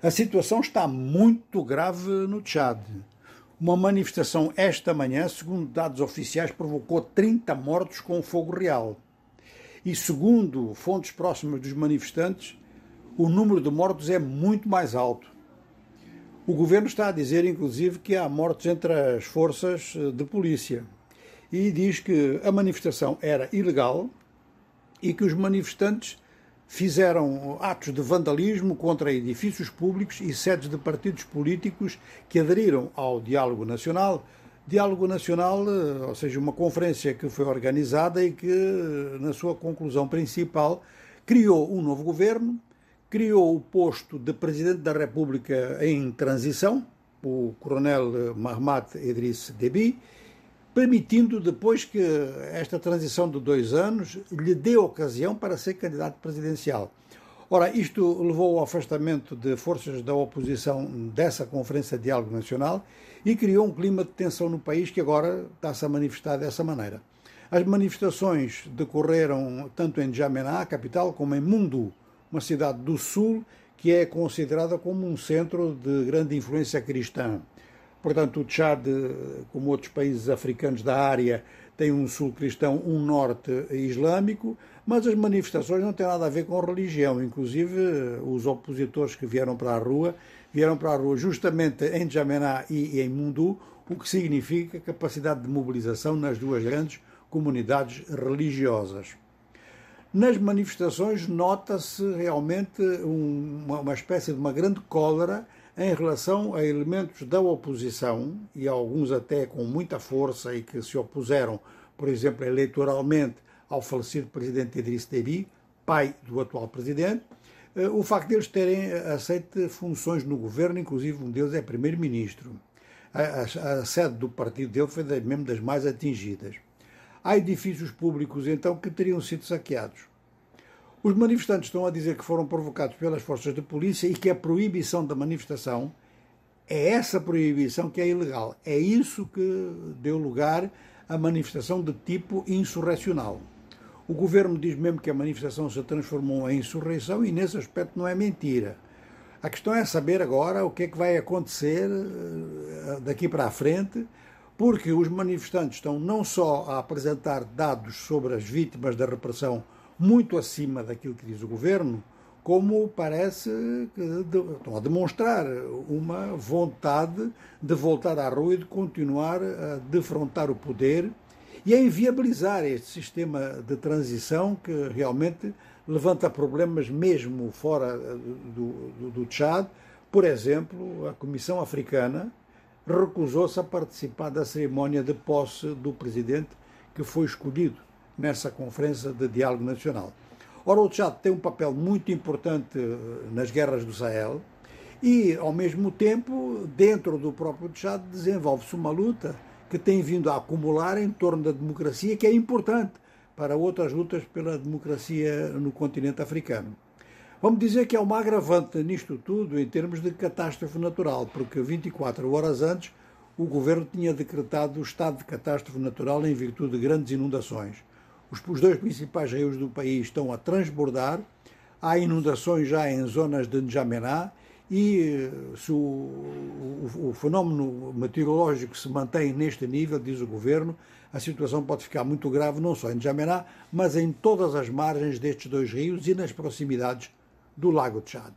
A situação está muito grave no Tchad. Uma manifestação esta manhã, segundo dados oficiais, provocou 30 mortos com fogo real. E segundo fontes próximas dos manifestantes, o número de mortos é muito mais alto. O governo está a dizer, inclusive, que há mortes entre as forças de polícia e diz que a manifestação era ilegal e que os manifestantes fizeram atos de vandalismo contra edifícios públicos e sedes de partidos políticos que aderiram ao Diálogo Nacional. Diálogo Nacional, eh, ou seja, uma conferência que foi organizada e que, na sua conclusão principal, criou um novo governo, criou o posto de Presidente da República em transição, o Coronel Mahmoud Idriss Deby, permitindo depois que esta transição de dois anos lhe dê ocasião para ser candidato presidencial. Ora, isto levou ao afastamento de forças da oposição dessa Conferência de Diálogo Nacional e criou um clima de tensão no país que agora está-se a manifestar dessa maneira. As manifestações decorreram tanto em Djamena, a capital, como em Mundu, uma cidade do sul que é considerada como um centro de grande influência cristã. Portanto, o Tchad, como outros países africanos da área, tem um sul cristão, um norte islâmico, mas as manifestações não têm nada a ver com religião. Inclusive, os opositores que vieram para a rua, vieram para a rua justamente em Djamená e em Mundu, o que significa capacidade de mobilização nas duas grandes comunidades religiosas. Nas manifestações nota-se realmente uma, espécie de uma grande cólera em relação a elementos da oposição, e alguns até com muita força e que se opuseram, por exemplo, eleitoralmente ao falecido presidente Idriss Deby, pai do atual presidente, eh, o facto de eles terem aceito funções no governo, inclusive um deles é primeiro-ministro. A, a, a, sede do partido dele foi mesmo das mais atingidas. Há edifícios públicos, então, que teriam sido saqueados. Os manifestantes estão a dizer que foram provocados pelas forças de polícia e que a proibição da manifestação é essa proibição que é ilegal. É isso que deu lugar à manifestação de tipo insurrecional. O governo diz mesmo que a manifestação se transformou em insurreição e nesse aspecto não é mentira. A questão é saber agora o que é que vai acontecer eh, daqui para a frente, porque os manifestantes estão não só a apresentar dados sobre as vítimas da repressão muito acima daquilo que diz o governo, como parece que estão a demonstrar uma vontade de voltar à rua e de continuar a defrontar o poder e a inviabilizar este sistema de transição que realmente levanta problemas mesmo fora do, do, do Tchad. Por exemplo, a Comissão Africana recusou-se a participar da cerimónia de posse do presidente que foi escolhido nessa Conferência de Diálogo Nacional. Ora, o Tchad tem um papel muito importante eh, nas guerras do Sahel e, ao mesmo tempo, dentro do próprio Tchad, desenvolve-se uma luta que tem vindo a acumular em torno da democracia, que é importante para outras lutas pela democracia no continente africano. Vamos dizer que há uma agravante nisto tudo em termos de catástrofe natural, porque 24 horas antes o governo tinha decretado o estado de catástrofe natural em virtude de grandes inundações. Os, dois principais rios do país estão a transbordar, há inundações já em zonas de N'Djamena e eh, se o, o, o, fenómeno meteorológico se mantém neste nível, diz o governo, a situação pode ficar muito grave não só em N'Djamena, mas em todas as margens destes dois rios e nas proximidades do Lago de Chad.